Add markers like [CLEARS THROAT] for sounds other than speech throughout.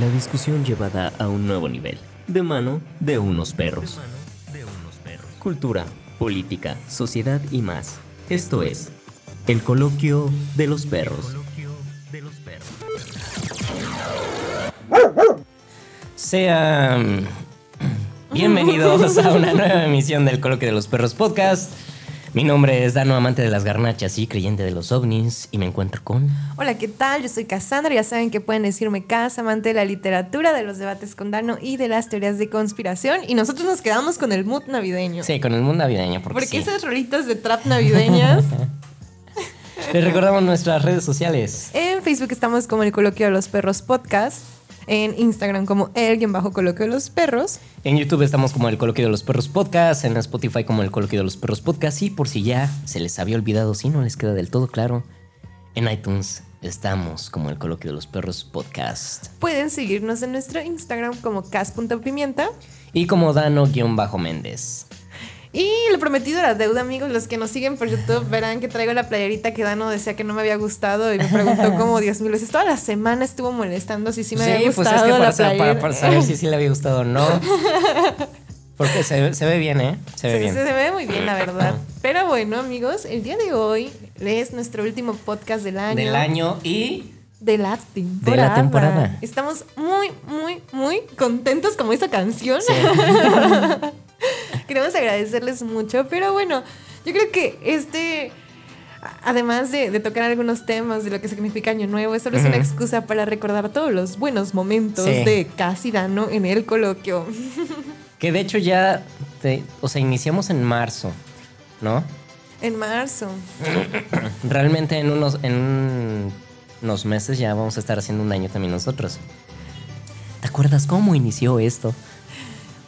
La discusión llevada a un nuevo nivel, de mano de unos perros. Cultura, política, sociedad y más. Esto es el coloquio de los perros. Sean [LAUGHS] bienvenidos a una nueva emisión del Coloquio de los Perros Podcast. Mi nombre es Dano, amante de las garnachas y creyente de los ovnis, y me encuentro con... Hola, ¿qué tal? Yo soy Cassandra, ya saben que pueden decirme Cas, amante de la literatura, de los debates con Dano y de las teorías de conspiración. Y nosotros nos quedamos con el mood navideño. Sí, con el mundo navideño, porque, Porque sí. esas rolitas de trap navideñas. [LAUGHS] Les recordamos nuestras redes sociales. en Facebook estamos como el Coloquio de los Perros Podcast. En Instagram como el bajo Coloquio de los Perros. En YouTube estamos como el Coloquio de los Perros Podcast, en Spotify como el Coloquio de los Perros Podcast, y por si ya se les había olvidado, si no les queda del todo claro, en iTunes estamos como el Coloquio de los Perros Podcast. Pueden seguirnos en nuestro Instagram como cas.pimienta. Y como Dano-Méndez. Y lo prometido era deuda, amigos. Los que nos siguen por YouTube verán que traigo la playerita que Dano decía que no me había gustado y me preguntó [LAUGHS] como 10 mil veces. Toda la semana estuvo molestando si sí me había pues gustado es que para, la saber si sí le había gustado o no. [LAUGHS] Porque se, ve- se ve bien, ¿eh? Se ve Sí, bien. se ve muy bien, la verdad. Pero bueno, amigos, el día de hoy es nuestro último podcast del año. Del año y... De la temporada. temporada. Estamos muy, muy, muy contentos como esa canción. [LAUGHS] Queremos agradecerles mucho, pero bueno, yo creo que este, además de, de tocar algunos temas de lo que significa Año Nuevo, es solo es una excusa para recordar todos los buenos momentos Sí. de Casi Dano en el coloquio. [LAUGHS] Que de hecho ya... te- o sea, iniciamos en marzo, ¿no? En marzo. [COUGHS] Realmente en unos, en un- unos meses ya vamos a estar haciendo un año también nosotros. ¿Te acuerdas cómo inició esto?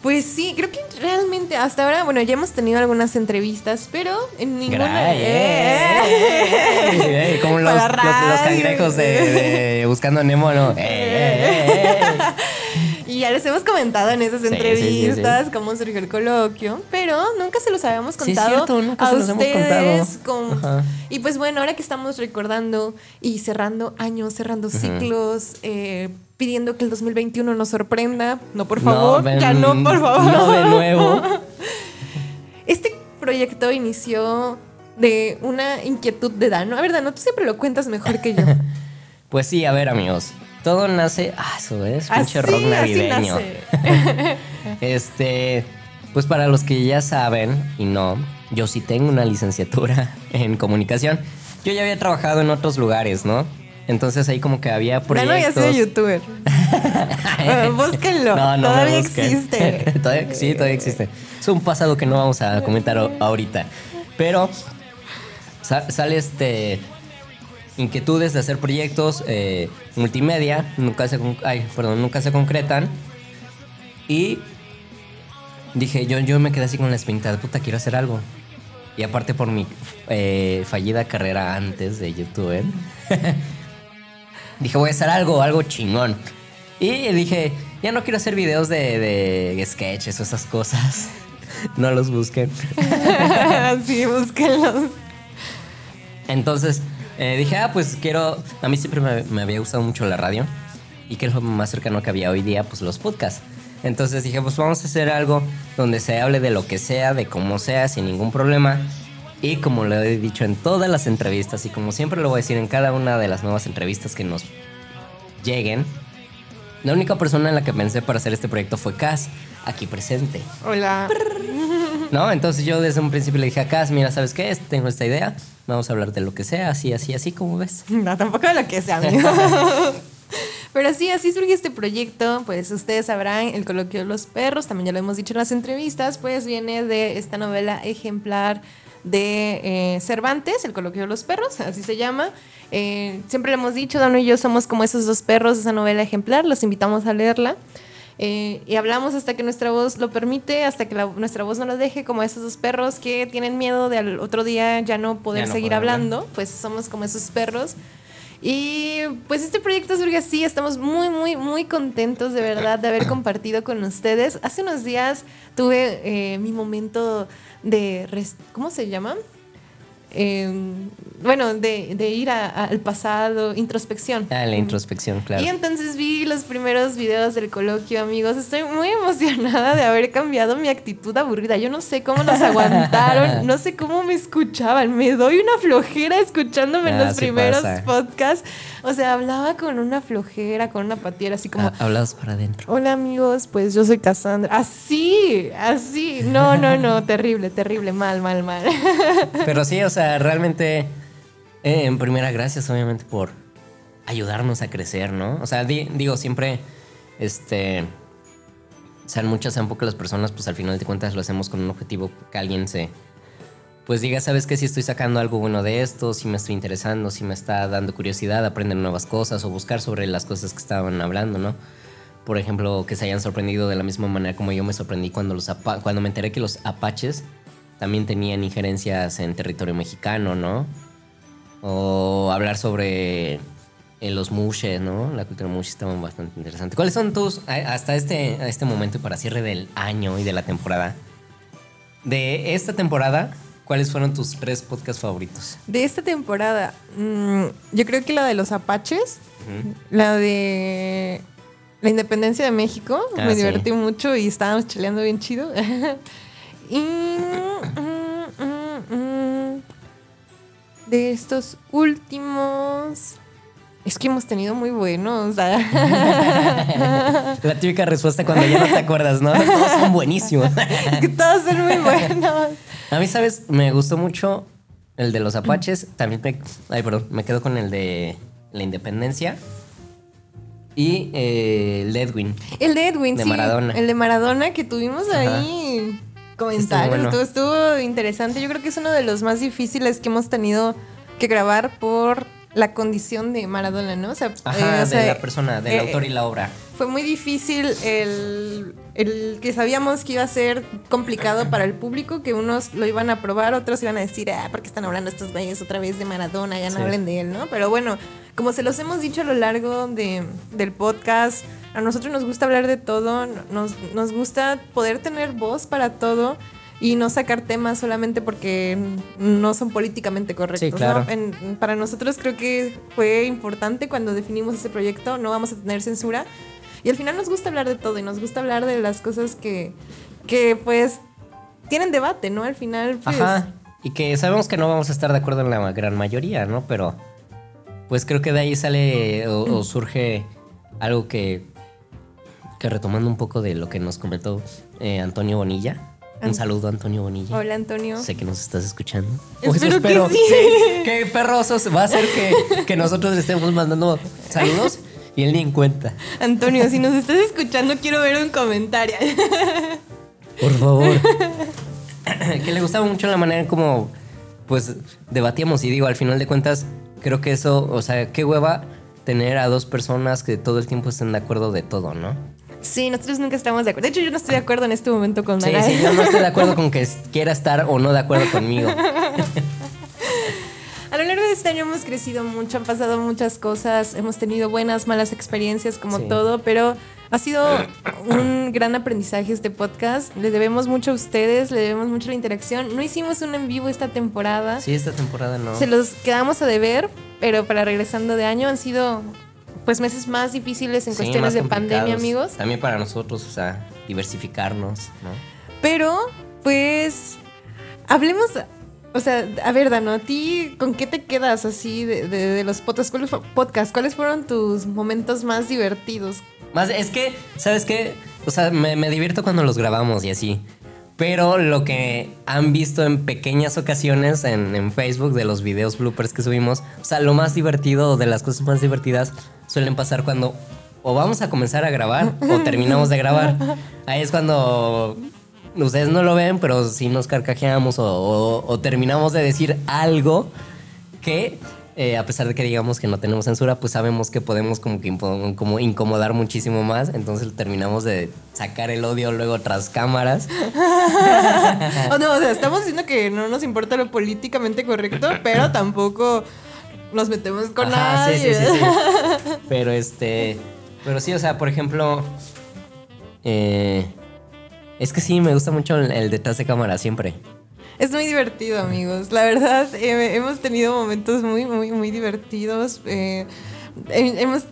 Pues sí, creo que realmente hasta ahora, bueno, ya hemos tenido algunas entrevistas, pero en ninguna. Gra- eh, eh, Como los, los- los cangrejos de, de Buscando Nemo, ¿no? Y ya les hemos comentado en esas Sí, sí, sí, entrevistas cómo surgió el coloquio, pero nunca se los habíamos contado cierto, nunca a se los hemos ustedes. contado. con-. Y pues bueno, ahora que estamos recordando y cerrando años, cerrando ciclos, eh, pidiendo que el 2021 nos sorprenda, no por favor, ya no, por favor. No de nuevo. [LAUGHS] Este proyecto inició de una inquietud de Dano. A ver, Dano, tú siempre lo cuentas mejor que yo. [LAUGHS] Pues sí, a ver, amigos. Todo nace. Ah, eso es, pinche rock así navideño. nace. [LAUGHS] Este. Pues para los que ya saben y no, yo sí tengo una licenciatura [LAUGHS] en comunicación. Yo ya había trabajado en otros lugares, ¿no? Entonces ahí como que había proyectos. ya sido youtuber. [LAUGHS] Búsquenlo. No, no Todavía existe. todavía, sí, todavía existe. Es un pasado que no vamos a comentar ahorita. Pero sa- sale este inquietudes de hacer proyectos eh, multimedia, nunca se, ay, perdón, nunca se concretan. Y dije, yo, yo me quedé así con la espinita de puta, quiero hacer algo. Y aparte por mi eh, fallida carrera antes de youtuber, [LAUGHS] dije, voy a hacer algo, algo chingón. Y dije, ya no quiero hacer videos de, de sketches o esas cosas. [LAUGHS] no los busquen. [LAUGHS] sí, búsquenlos. Entonces eh, dije, ah, pues quiero. A mí siempre me, me había gustado mucho la radio. Y que es lo más cercano que había hoy día, pues los podcasts. Entonces dije, pues vamos a hacer algo donde se hable de lo que sea, de cómo sea, sin ningún problema. Y como lo he dicho en todas las entrevistas, y como siempre lo voy a decir en cada una de las nuevas entrevistas que nos lleguen, la única persona en la que pensé para hacer este proyecto fue Cas, aquí presente. Hola. ¿No? Entonces yo desde un principio le dije a Cas, mira, ¿sabes qué? Tengo esta idea, vamos a hablar de lo que sea, así, así, así, como ves? [LAUGHS] No, tampoco de lo que sea, amigo. [LAUGHS] Pero sí, así surgió este proyecto. Pues ustedes sabrán, el coloquio de los perros, también ya lo hemos dicho en las entrevistas, pues viene de esta novela ejemplar de eh, Cervantes, el coloquio de los perros, así se llama. Eh, siempre lo hemos dicho, Dano y yo somos como esos dos perros esa novela ejemplar, los invitamos a leerla. Eh, y hablamos hasta que nuestra voz lo permite, hasta que la- nuestra voz no lo deje, como esos dos perros que tienen miedo de al otro día ya no poder Ya no seguir poder hablar. hablando, pues somos como esos perros. Y pues este proyecto surge así, estamos muy, muy, muy contentos de verdad de haber compartido con ustedes. Hace unos días tuve eh, mi momento de, ¿cómo se llama? Eh, bueno, de, de ir a- a- al pasado, introspección. Ah, la introspección, claro. Y entonces vi los primeros videos del coloquio, amigos. Estoy muy emocionada de haber cambiado mi actitud aburrida. Yo no sé cómo nos [LAUGHS] aguantaron, no sé cómo me escuchaban. Me doy una flojera escuchándome en Ah, los primeros pasa. podcasts. O sea, hablaba con una flojera, con una patiera, así como... Ah, hablados para adentro. Hola amigos, pues yo soy Cassandra. Así, así. No, no, no, [LAUGHS] terrible, terrible, mal, mal, mal. Pero sí, o sea, realmente, eh, en primera, gracias obviamente por ayudarnos a crecer, ¿no? O sea, di- digo, siempre, este, sean muchas, sean pocas las personas, pues al final de cuentas lo hacemos con un objetivo que alguien se, pues diga, sabes que si estoy sacando algo bueno de esto, si me estoy interesando, si me está dando curiosidad, aprender nuevas cosas o buscar sobre las cosas que estaban hablando, ¿no? Por ejemplo, que se hayan sorprendido de la misma manera como yo me sorprendí cuando, los cuando me enteré que los apaches también tenían injerencias en territorio mexicano, ¿no? O hablar sobre eh, los mushes, ¿no? La cultura mushe estaba bastante interesante. ¿Cuáles son tus, hasta este, este momento y para cierre del año y de la temporada? De esta temporada, ¿cuáles fueron tus tres podcasts favoritos? De esta temporada, mm, yo creo que la de los apaches, la de la independencia de México, Ah, me sí. divertí mucho y estábamos cheleando bien chido. [LAUGHS] y mm, mm, mm, de estos últimos, es que hemos tenido muy buenos. [LAUGHS] La típica respuesta cuando ya no te acuerdas, ¿no? Todos son buenísimos. [LAUGHS] es que todos son muy buenos. A mí, ¿sabes? Me gustó mucho el de los apaches. También me... Ay, perdón. Me quedo con el de la independencia. Y eh, el de Edwin. El de Edwin, De sí. Maradona. El de Maradona que tuvimos ahí comentarios. Estuvo bueno. Estuvo, estuvo interesante. Yo creo que es uno de los más difíciles que hemos tenido que grabar por la condición de Maradona, ¿no? O sea, Ajá, eh, o de la persona, del eh, autor y la obra. Fue muy difícil el, el que sabíamos que iba a ser complicado [CLEARS THROAT] para el público, que unos lo iban a probar, otros iban a decir, ah, ¿por qué están hablando estos güeyes otra vez de Maradona? Ya no Sí. hablen de él, ¿no? Pero bueno, como se los hemos dicho a lo largo de, del podcast, a nosotros nos gusta hablar de todo, nos, nos gusta poder tener voz para todo y no sacar temas solamente porque no son políticamente correctos. Sí, claro. ¿no? En- para nosotros creo que fue importante cuando definimos este proyecto, no vamos a tener censura. Y al final nos gusta hablar de todo y nos gusta hablar de las cosas que, que pues tienen debate, ¿no? Al final, pues... Ajá. Y que sabemos que no vamos a estar de acuerdo en la gran mayoría, ¿no? Pero pues creo que de ahí sale o, o surge algo que, que retomando un poco de lo que nos comentó eh, Antonio Bonilla. Un saludo, Antonio Bonilla. Hola, Antonio. Sé que nos estás escuchando. Espero que sí. ¿Qué, perrosos va a hacer que, que nosotros le estemos mandando saludos y él ni en cuenta? Antonio, si nos estás escuchando, quiero ver un comentario. Por favor. que le gustaba mucho la manera en como pues debatíamos y digo, al final de cuentas, creo que eso, o sea, qué hueva tener a dos personas que todo el tiempo estén de acuerdo de todo, ¿no? Sí, nosotros nunca estamos de acuerdo. De hecho, yo no estoy de acuerdo en este momento con Sí, Nara. sí, yo no estoy de acuerdo con [LAUGHS] que quiera estar o no de acuerdo conmigo. [LAUGHS] A lo largo de este año hemos crecido mucho, han pasado muchas cosas, hemos tenido buenas, malas experiencias como Sí. todo, pero ha sido un gran aprendizaje este podcast. Le debemos mucho a ustedes, le debemos mucho la interacción. No hicimos un en vivo esta temporada. Sí, esta temporada no. Se los quedamos a deber, pero para regresando de año han sido pues meses más difíciles en Sí, cuestiones de pandemia, amigos. También para nosotros, o sea, diversificarnos, ¿no? Pero, pues, hablemos, o sea, a ver, Dano, ¿a ti con qué te quedas así de, de- de los podcasts? ¿Cuáles, podcasts? ¿Cuáles fueron tus momentos más divertidos? Más, es que, ¿sabes qué? O sea, me, me divierto cuando los grabamos y así. Pero lo que han visto en pequeñas ocasiones en, en Facebook de los videos bloopers que subimos, o sea, lo más divertido o de las cosas más divertidas suelen pasar cuando o vamos a comenzar a grabar o [LAUGHS] terminamos de grabar. Ahí es cuando ustedes no lo ven, pero sí nos carcajeamos o, o- o terminamos de decir algo que eh, a pesar de que digamos que no tenemos censura, pues sabemos que podemos como que como incomodar muchísimo más, entonces terminamos de sacar el odio luego tras cámaras. [LAUGHS] Oh, no, o sea, estamos diciendo que no nos importa lo políticamente correcto, pero tampoco nos metemos con Ajá, nadie. sí, sí, sí. [LAUGHS] Pero este, pero sí, o sea, por ejemplo, eh, es que sí, me gusta mucho el, el detrás de cámara siempre. Es muy divertido, amigos. La verdad, eh, hemos tenido momentos muy, muy, muy divertidos. Eh, hemos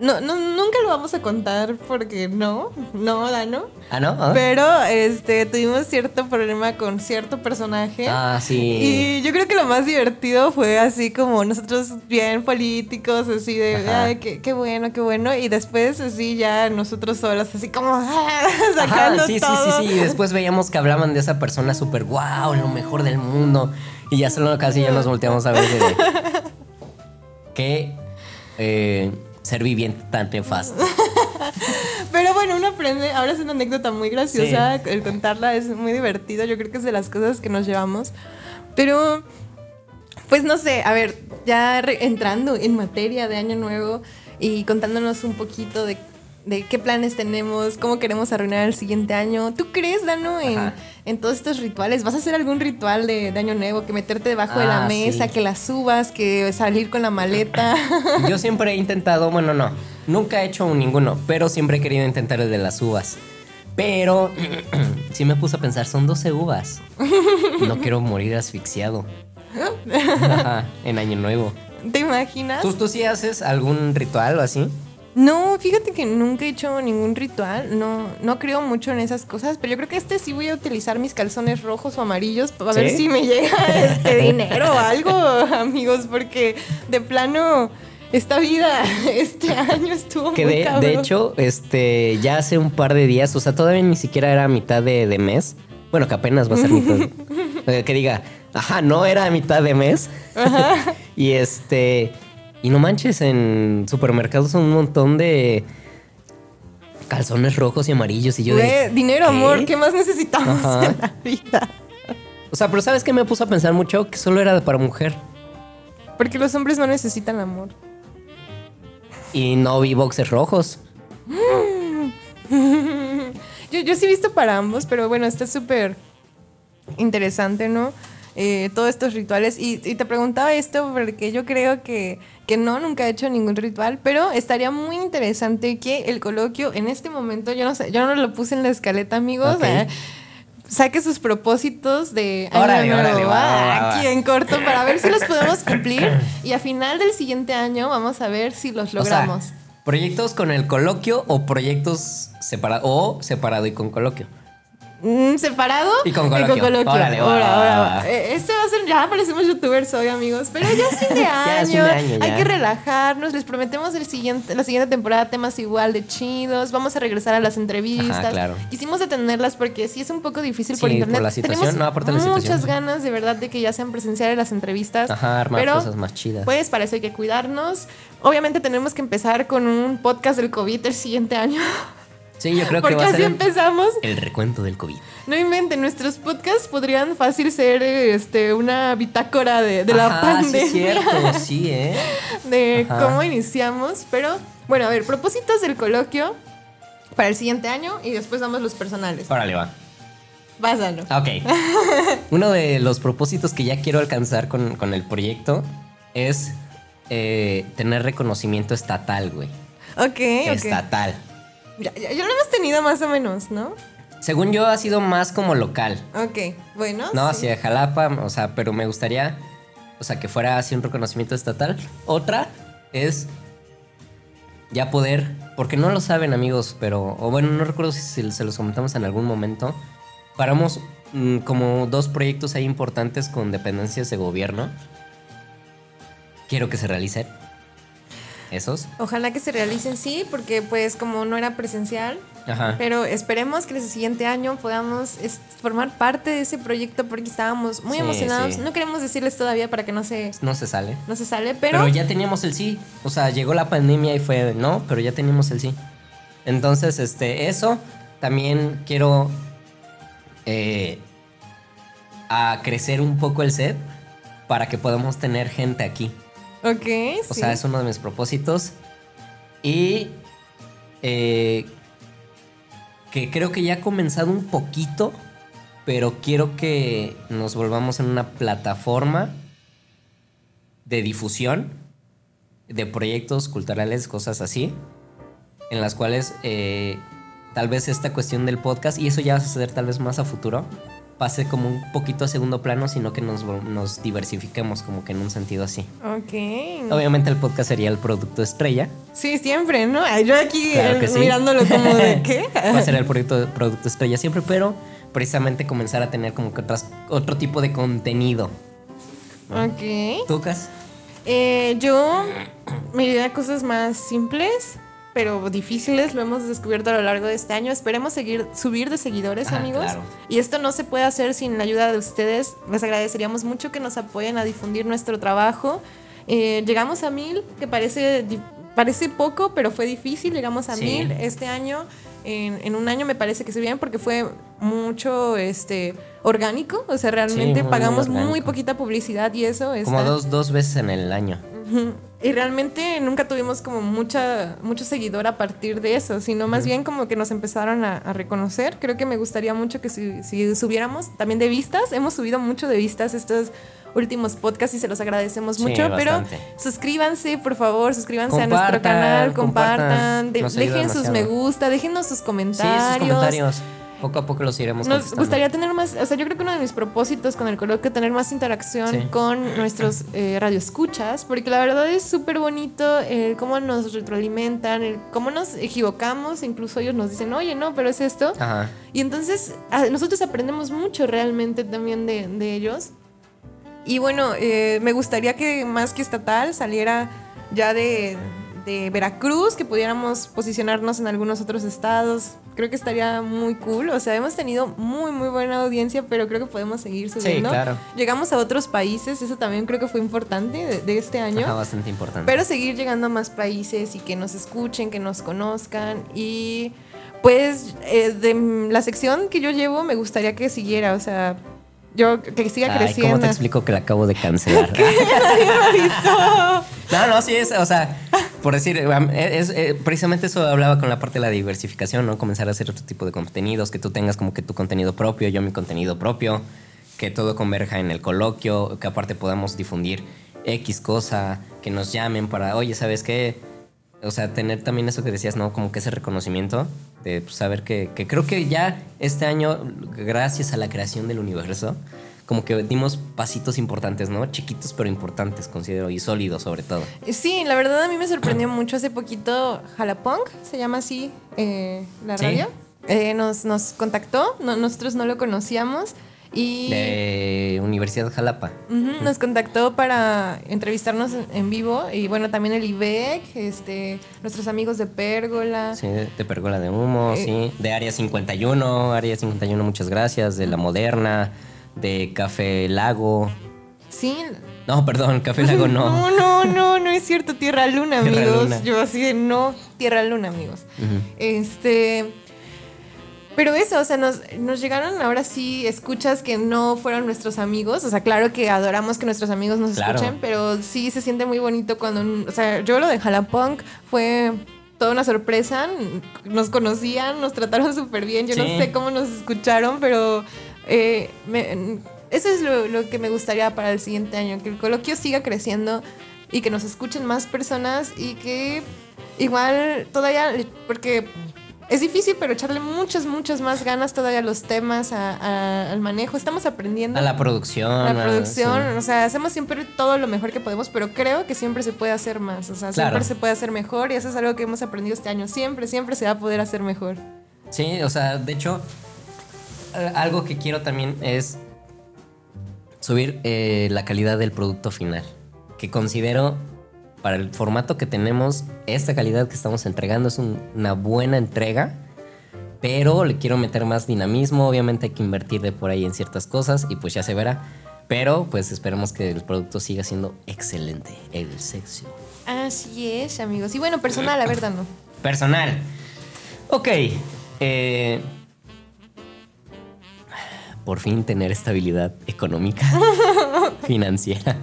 no, no, nunca lo vamos a contar porque no, no, Dano. Ah, ¿no? ¿Ah? Pero este, tuvimos cierto problema con cierto personaje. Ah, sí. Y yo creo que lo más divertido fue así como nosotros bien políticos, así de, ay, qué, qué, bueno, qué bueno. Y después así ya nosotros solos, así como [LAUGHS] sacando sí, todo. Sí, sí, sí. Y después veíamos que hablaban de esa persona súper wow, lo mejor del mundo. Y ya solo casi ya nos volteamos a ver de... [LAUGHS] que... Eh, ser viviente tan nefasto. [LAUGHS] Pero bueno, uno aprende, ahora es una anécdota muy graciosa, el contarla es muy divertido, yo creo que es de las cosas que nos llevamos. Pero, pues no sé, a ver, ya entrando en materia de Año Nuevo y contándonos un poquito de de qué planes tenemos, cómo queremos arruinar el siguiente año. ¿Tú crees, Dano, en, en todos estos rituales? ¿Vas a hacer algún ritual de, Año Nuevo? Que meterte debajo de la ah, mesa, que la subas, que salir con la maleta. [LAUGHS] Yo [LAUGHS] siempre he intentado, bueno, no, nunca he hecho ninguno, pero siempre he querido intentar el de las uvas. Pero [CLEARS THROAT] sí me puse a pensar, son 12 uvas. No [LAUGHS] quiero morir asfixiado. en Año Nuevo. ¿Te imaginas? ¿Tú, ¿Tú sí haces algún ritual o así? No, fíjate que nunca he hecho ningún ritual, no, no creo mucho en esas cosas, pero yo creo que este sí voy a utilizar mis calzones rojos o amarillos para ver si me llega este dinero o algo, amigos, porque de plano esta vida este año estuvo que muy de, de hecho, este, ya hace un par de días, o sea, todavía ni siquiera era mitad de, de mes. Bueno, que apenas va a ser mitad. [LAUGHS] que diga, ajá, no era mitad de mes. Ajá. [LAUGHS] y este y no manches, en supermercados son un montón de calzones rojos y amarillos. Y yo de. Dinero, amor, ¿qué más necesitamos en la vida? O sea, pero ¿sabes qué me puso a pensar mucho? Que solo era para mujer. Porque los hombres no necesitan amor. Y no vi boxes rojos. [LAUGHS] yo, yo sí he visto para ambos, pero bueno, está súper interesante, ¿no? Eh, todos estos rituales. Y, te preguntaba esto porque yo creo que, que no, nunca he hecho ningún ritual, pero estaría muy interesante que el coloquio en este momento, yo no sé, yo no lo puse en la escaleta, amigos. Eh, saque sus propósitos de año nuevo aquí en corto para ver si los podemos cumplir y a final del siguiente año vamos a ver si los logramos. ¿Proyectos con el coloquio o proyectos separados o separado y con coloquio? Mm, separado y con coloquio. Y con coloquio. Órale, Este va a ser, ya parecemos youtubers hoy, amigos, pero ya es fin de [LAUGHS] [LAUGHS] año. Hay que relajarnos. Les prometemos el siguiente, la siguiente temporada temas igual de chidos. Vamos a regresar a las entrevistas. claro. Quisimos detenerlas porque sí es un poco difícil por internet. Por la situación, Tenemos no, la muchas ganas de verdad de que ya sean presenciales las entrevistas. Ajá, armar pero, cosas más chidas. Pues para eso hay que cuidarnos. Obviamente tenemos que empezar con un podcast del COVID el siguiente año. [LAUGHS] Sí, yo creo que va a ser empezamos. El recuento del COVID. No inventen, nuestros podcasts podrían fácil ser este, una bitácora de, la pandemia. Sí, cierto, [LAUGHS] sí, ¿eh? De cómo iniciamos. Pero, bueno, a ver, propósitos del coloquio para el siguiente año y después damos los personales. Órale, va. Pásalo. Ok. [LAUGHS] Uno de los propósitos que ya quiero alcanzar con, el proyecto es eh, tener reconocimiento estatal, güey. Ok. Estatal. Ya, ya, lo hemos tenido más o menos, ¿no? Según yo ha sido más como local. Ok, bueno. No, hacia Jalapa, o sea, pero me gustaría, o sea, que fuera así un reconocimiento estatal. Otra es ya poder, porque no lo saben amigos, pero, o bueno, no recuerdo si se los comentamos en algún momento, paramos mm, como dos proyectos ahí importantes con dependencias de gobierno. Quiero que se realicen esos. Ojalá que se realicen, sí, porque pues como no era presencial, pero esperemos que el siguiente año podamos formar parte de ese proyecto porque estábamos muy emocionados. No queremos decirles todavía para que no se... No se sale. No se sale, pero... Pero ya teníamos el sí. O sea, llegó la pandemia y fue, no, pero ya teníamos el sí. Entonces, este, eso también quiero eh, a crecer un poco el set para que podamos tener gente aquí. Ok. O sea, es uno de mis propósitos. Y eh, que creo que ya ha comenzado un poquito, pero quiero que nos volvamos en una plataforma de difusión de proyectos culturales, cosas así, en las cuales eh, tal vez esta cuestión del podcast, y eso ya va a suceder tal vez más a futuro, pase como un poquito a segundo plano, sino que nos, nos diversifiquemos como que en un sentido así. Ok. Obviamente el podcast sería el producto estrella. Sí, siempre, ¿no? Yo aquí Claro eh, sí. mirándolo como de qué. [LAUGHS] Va a ser el producto, producto estrella siempre, pero precisamente comenzar a tener como que otras, otro tipo de contenido. ok. ¿Tucas? Eh, yo me iría a cosas más simples, pero difíciles. Lo hemos descubierto a lo largo de este año. Esperemos seguir subir de seguidores, Ah, amigos. claro. Y esto no se puede hacer sin la ayuda de ustedes. Les agradeceríamos mucho que nos apoyen a difundir nuestro trabajo. Eh, llegamos a mil, que parece, parece poco, pero fue difícil. Llegamos a Sí. mil este año. En, en un año me parece que se bien porque fue mucho este orgánico. O sea, realmente muy, muy pagamos muy, orgánico. poquita publicidad y eso Como está- dos, dos veces en el año. [LAUGHS] Y realmente nunca tuvimos como mucha, mucho seguidor a partir de eso, sino más bien como que nos empezaron a, a reconocer. Creo que me gustaría mucho que si, si subiéramos también de vistas, hemos subido mucho de vistas estos últimos podcasts y se los agradecemos Sí, mucho, pero suscríbanse, por favor, suscríbanse a nuestro canal, compartan. de- dejen sus me gusta, déjenos sus Sí, comentarios. sus comentarios. Poco a poco los iremos Nos gustaría tener más, o sea, yo creo que uno de mis propósitos con el coloquio es tener más interacción Sí. con nuestros eh, radioescuchas, porque la verdad es súper bonito el cómo nos retroalimentan, el cómo nos equivocamos, incluso ellos nos dicen, oye, no, pero es esto. Ajá. Y entonces a- nosotros aprendemos mucho realmente también de, de ellos. Y bueno, eh, me gustaría que más que estatal saliera ya de, de Veracruz, que pudiéramos posicionarnos en algunos otros estados. Creo que estaría muy cool. O sea, hemos tenido muy, muy buena audiencia, pero creo que podemos seguir subiendo. claro. Llegamos a otros países, eso también creo que fue importante de, de este año. Ajá, bastante importante. Pero seguir llegando a más países y que nos escuchen, que nos conozcan. Y pues eh, de la sección que yo llevo me gustaría que siguiera, o sea, yo que siga Ay, creciendo. ¿cómo te explico que la acabo de [LAUGHS] cancelar? no, no, sí es, o sea, por decir, es, eh, precisamente eso hablaba con la parte de la diversificación, ¿no? Comenzar a hacer otro tipo de contenidos, que tú tengas como que tu contenido propio, yo mi contenido propio, que todo converja en el coloquio, que aparte podamos difundir X cosa, que nos llamen para, oye, ¿sabes qué? O sea, tener también eso que decías, ¿no? Como que ese reconocimiento de pues, saber que, que creo que ya este año, gracias a la creación del universo, como que dimos pasitos importantes, ¿no? Chiquitos pero importantes, considero, y sólidos sobre todo. Sí, la verdad a mí me sorprendió [CLEARS THROAT] mucho hace poquito Jalapunk, se llama así eh, la Sí. radio. Eh, nos, nos contactó, no- nosotros no lo conocíamos y De Universidad Jalapa. nos contactó para entrevistarnos en, vivo y bueno, también el IBEC, este, nuestros amigos de Pérgola. Sí, de Pergola de Humo, Eh. sí. De Área 51, Área 51, muchas gracias. De La Moderna, de Café Lago. Sí, No, perdón, Café Lago [LAUGHS] no. No, no, no, no es cierto. Tierra Luna, Tierra amigos. Luna. Yo así de no, Tierra Luna, amigos. Este. Pero eso, o sea, nos, nos llegaron ahora sí escuchas que no fueron nuestros amigos. O sea, claro que adoramos que nuestros amigos nos Claro. escuchen, pero sí se siente muy bonito cuando. O sea, yo lo de Jalapunk fue toda una sorpresa. Nos conocían, nos trataron súper bien. Yo no sé cómo nos escucharon, pero eh, me- eso es lo, lo que me gustaría para el siguiente año, que el coloquio siga creciendo y que nos escuchen más personas y que igual todavía, porque es difícil, pero echarle muchas, muchas más ganas todavía a los temas, a- a- al manejo. Estamos aprendiendo. A la producción. a la producción, sí. o sea, hacemos siempre todo lo mejor que podemos, pero creo que siempre se puede hacer más, o sea, Claro. siempre se puede hacer mejor y eso es algo que hemos aprendido este año, siempre, siempre se va a poder hacer mejor. Sí, o sea, de hecho, eh, algo que quiero también es subir eh, la calidad del producto final. Que considero, para el formato que tenemos, esta calidad que estamos entregando es un- una buena entrega. Pero le quiero meter más dinamismo. Obviamente hay que invertir de por ahí en ciertas cosas y pues ya se verá. Pero pues esperemos que el producto siga siendo excelente. El sexo. Así es, amigos. Y bueno, personal, a ver, Dano. Personal. Ok. eh, por fin tener estabilidad económica, [LAUGHS] financiera.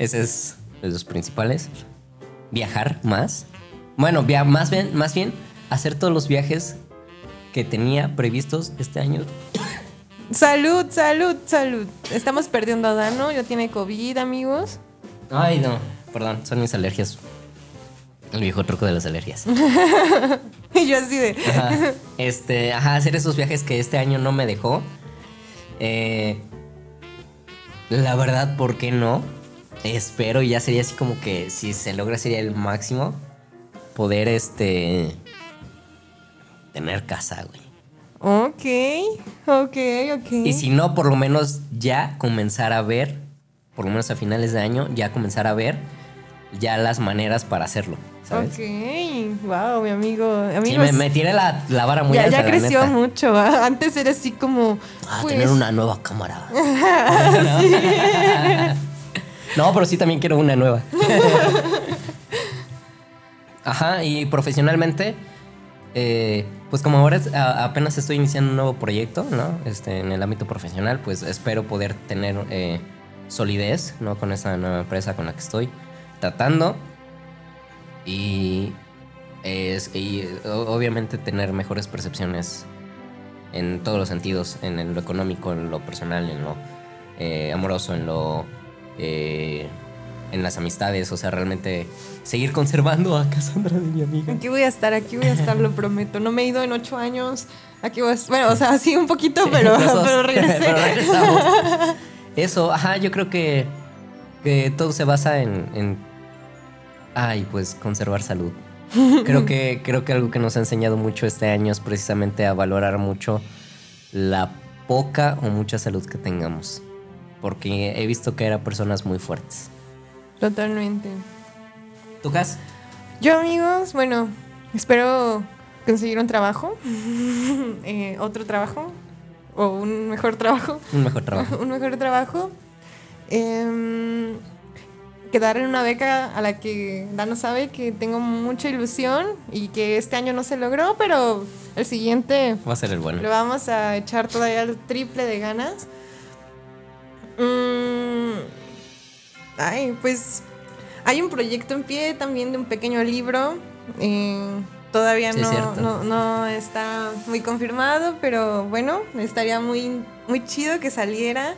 Ese es de los principales. Viajar más. Bueno, via- más, bien, más bien hacer todos los viajes que tenía previstos este año. [COUGHS] Salud, salud, salud. Estamos perdiendo a Dano, ya tiene COVID, amigos. Ay, no. Perdón, son mis alergias. El viejo truco de las alergias. [LAUGHS] Y yo así de... Ajá. Este, ajá, hacer esos viajes que este año no me dejó. Eh, la verdad, ¿por qué no? Espero, y ya sería así como que si se logra sería el máximo poder este tener casa, güey. Ok, ok, ok. Y si no, por lo menos ya comenzar a ver, por lo menos a finales de año, ya comenzar a ver ya las maneras para hacerlo, ¿sabes? Ok, wow, mi amigo. Sí, Amigos, me, me tiré la, la vara muy ya, alta, ya creció mucho. ¿ah? Antes era así como. Ah, pues, tener una nueva cámara. [LAUGHS] [LAUGHS] no, pero sí también quiero una nueva. [LAUGHS] Ajá, y profesionalmente, eh, pues como ahora es- a- apenas estoy iniciando un nuevo proyecto, ¿no? Este, en el ámbito profesional, pues espero poder tener eh, solidez, ¿no? Con esta nueva empresa con la que estoy tratando. Y, es, y obviamente tener mejores percepciones en todos los sentidos, en, en lo económico, en lo personal, en lo eh, amoroso, en lo eh, en las amistades, o sea, realmente seguir conservando a Cassandra de mi amiga. Aquí voy a estar, aquí voy a estar, lo prometo. No me he ido en ocho años. Aquí voy a estar. Bueno, o sea, sí un poquito, pero, [LAUGHS] [LAUGHS] [LAUGHS] pero regresamos. Eso, ajá, yo creo que, que todo se basa en, en ay, pues conservar salud. Creo que, creo que algo que nos ha enseñado mucho este año es precisamente a valorar mucho la poca o mucha salud que tengamos. Porque he visto que eran personas muy fuertes. Totalmente. ¿Tú, Cas? Yo, amigos, bueno, espero conseguir un trabajo, [LAUGHS] eh, otro trabajo, o un mejor trabajo, Un mejor trabajo. [LAUGHS] un mejor trabajo. Em, quedar en una beca a la que Dano sabe que tengo mucha ilusión y que este año no se logró, pero el siguiente Va a ser el bueno. le vamos a echar todavía el triple de ganas. Mm, ay, pues hay un proyecto en pie también de un pequeño libro. eh, todavía Sí, no, no está muy confirmado, pero bueno, estaría muy, muy chido que saliera.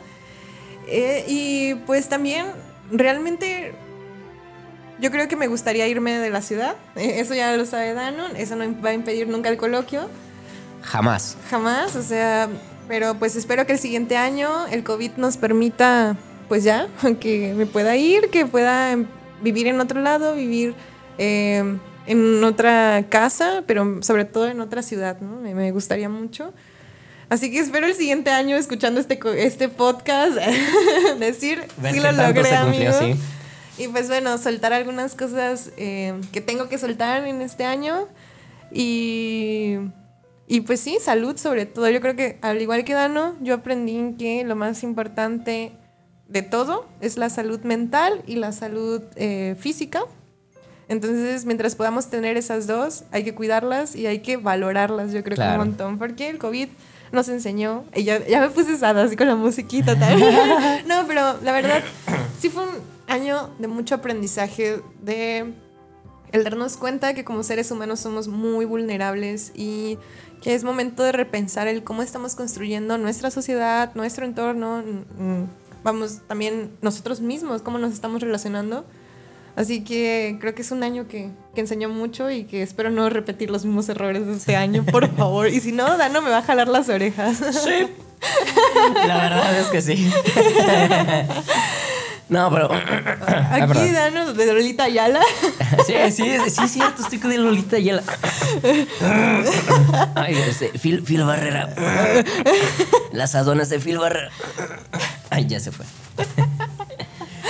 Eh, y pues también realmente yo creo que me gustaría irme de la ciudad. Eh, eso ya lo sabe Danon. Eso no va a impedir nunca el coloquio. Jamás. Jamás, o sea, pero pues espero que el siguiente año el COVID nos permita, pues ya, [LAUGHS] que me pueda ir, que pueda em, vivir en otro lado, vivir eh, en otra casa, pero sobre todo en otra ciudad, ¿no? Me, me gustaría mucho. Así que espero el siguiente año escuchando este, este podcast [LAUGHS] decir, sí qué lo logré, se cumplió, amigo. sí. Y pues bueno, soltar algunas cosas eh, que tengo que soltar en este año. Y, y pues sí, salud sobre todo. Yo creo que al igual que Dano, yo aprendí que lo más importante de todo es la salud mental y la salud eh, física. Entonces, mientras podamos tener esas dos, hay que cuidarlas y hay que valorarlas, yo creo que Claro. un montón, porque el COVID nos enseñó, y ya, ya me puse sada así con la musiquita también. [LAUGHS] no, pero la verdad, sí fue un año de mucho aprendizaje, de el darnos cuenta que como seres humanos somos muy vulnerables y que es momento de repensar el cómo estamos construyendo nuestra sociedad, nuestro entorno, vamos, también nosotros mismos, cómo nos estamos relacionando. Así que creo que es un año que, que enseñó mucho y que espero no repetir los mismos errores de este año, por favor. Y si no, Dano me va a jalar las orejas. Sí. [LAUGHS] La verdad es que sí. [LAUGHS] No, pero. [LAUGHS] Aquí perdón. Dano de Lolita Ayala. [LAUGHS] Sí, sí, sí, es cierto, estoy con el Lolita y el. [LAUGHS] Ay, este, Phil, Phil Barrera. Las aduanas de Phil Barrera. Ay, ya se fue.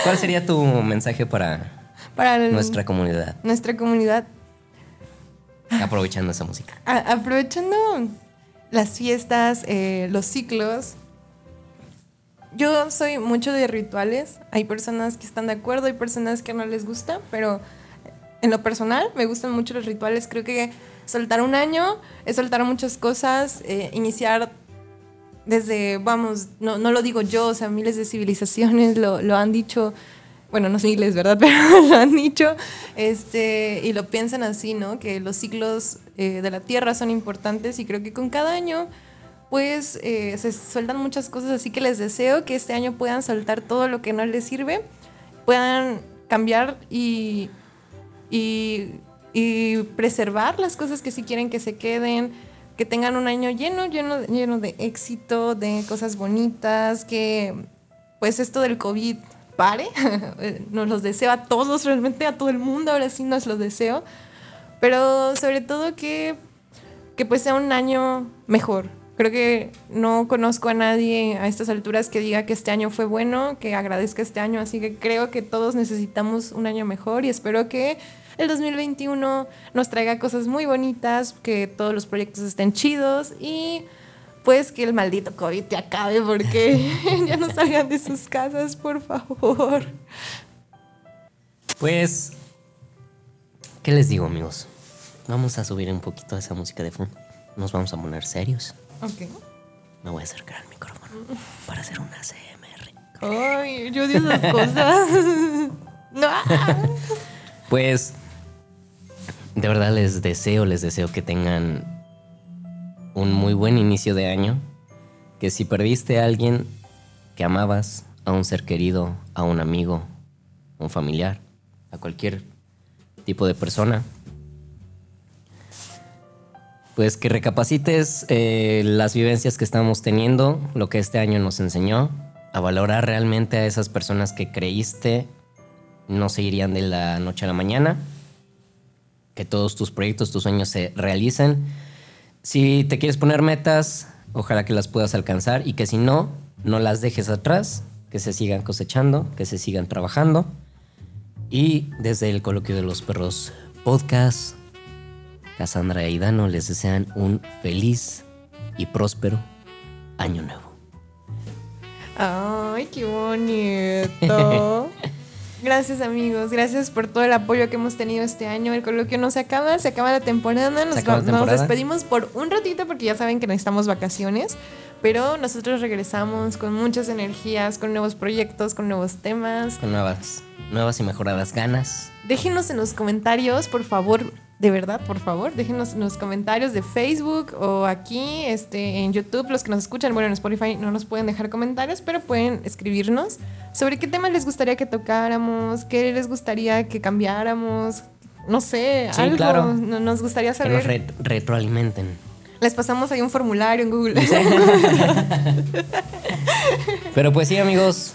¿Cuál sería tu mensaje para Para el- nuestra comunidad? nuestra comunidad. Aprovechando esa música. A- aprovechando las fiestas, eh, los ciclos, yo soy mucho de rituales. Hay personas que están de acuerdo, hay personas que no les gusta, pero en lo personal me gustan mucho los rituales. Creo que soltar un año es soltar muchas cosas, eh, iniciar desde, vamos, no, no lo digo yo, o sea, miles de civilizaciones lo, lo han dicho, bueno, no miles, ¿verdad? [LAUGHS] Pero lo han dicho, este, y lo piensan así, ¿no? Que los ciclos eh, de la Tierra son importantes y creo que con cada año, pues, eh, se sueltan muchas cosas, así que les deseo que este año puedan soltar todo lo que no les sirve, puedan cambiar y, y, preservar las cosas que sí quieren que se queden, que tengan un año lleno, lleno, lleno de éxito, de cosas bonitas, que pues esto del COVID pare. [LAUGHS] nos los deseo a todos, realmente a todo el mundo, ahora sí nos lo deseo. Pero sobre todo que, que pues sea un año mejor. Creo que no conozco a nadie a estas alturas que diga que este año fue bueno, que agradezca este año, así que creo que todos necesitamos un año mejor y espero que el 2021 nos traiga cosas muy bonitas, que todos los proyectos estén chidos y pues que el maldito COVID te acabe porque [LAUGHS] ya no salgan de sus casas, por favor. Pues, ¿qué les digo amigos? Vamos a subir un poquito esa música de fondo. Nos vamos a poner serios. Ok. Me voy a acercar al micrófono para hacer una CMR. Ay, yo odio esas cosas. [LAUGHS] no. Pues, de verdad les deseo, les deseo que tengan un muy buen inicio de año. Que si perdiste a alguien que amabas, a un ser querido, a un amigo, a un familiar, a cualquier tipo de persona, pues que recapacites eh, las vivencias que estamos teniendo, lo que este año nos enseñó, a valorar realmente a esas personas que creíste no se irían de la noche a la mañana, que todos tus proyectos, tus sueños se realicen. Si te quieres poner metas, ojalá que las puedas alcanzar y que si no, no las dejes atrás, que se sigan cosechando, que se sigan trabajando. Y desde el coloquio de los perros podcast, Cassandra y Dano les desean un feliz y próspero año nuevo. Ay, qué bonito. [LAUGHS] Gracias amigos, gracias por todo el apoyo que hemos tenido este año. El coloquio no se acaba, se acaba la temporada. Nos, acaba la temporada. nos despedimos por un ratito porque ya saben que necesitamos vacaciones. Pero nosotros regresamos con muchas energías, con nuevos proyectos, con nuevos temas. Con nuevas, nuevas y mejoradas ganas. Déjenos en los comentarios, por favor, de verdad, por favor, déjenos en los comentarios de Facebook o aquí este, en YouTube, los que nos escuchan, bueno, en Spotify no nos pueden dejar comentarios, pero pueden escribirnos sobre qué temas les gustaría que tocáramos, qué les gustaría que cambiáramos, no sé, Sí, algo claro. no- nos gustaría Que nos saber. re- retroalimenten. Les pasamos ahí un formulario en Google. [LAUGHS] Pero pues sí, amigos,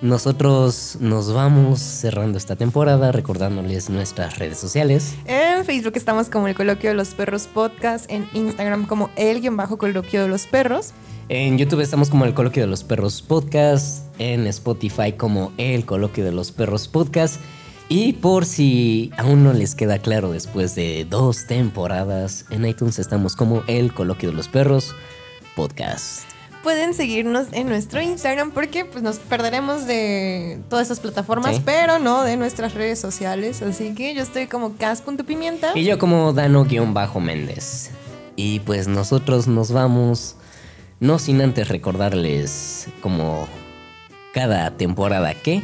nosotros nos vamos cerrando esta temporada recordándoles nuestras redes sociales. En Facebook estamos como el Coloquio de los Perros Podcast, en Instagram como el guion bajo Coloquio de los Perros. En YouTube estamos como el Coloquio de los Perros Podcast, en Spotify como el Coloquio de los Perros Podcast. Y por si aún no les queda claro después de dos temporadas, en iTunes estamos como el Coloquio de los Perros Podcast. Pueden seguirnos en nuestro Instagram porque pues, nos perderemos de todas estas plataformas, Sí. pero no de nuestras redes sociales. Así que yo estoy como cas.pimienta. Y yo como Dano-Méndez. Y pues nosotros nos vamos, no sin antes recordarles como cada temporada que,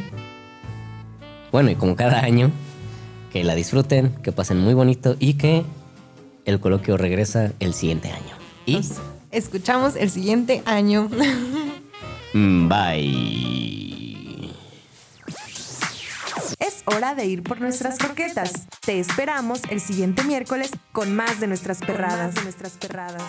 bueno, y como cada año, que la disfruten, que pasen muy bonito y que el coloquio regresa el siguiente año. Y escuchamos el siguiente año. Mm, bye. Es hora de ir por nuestras croquetas. Te esperamos el siguiente miércoles con más de nuestras perradas. de nuestras perradas.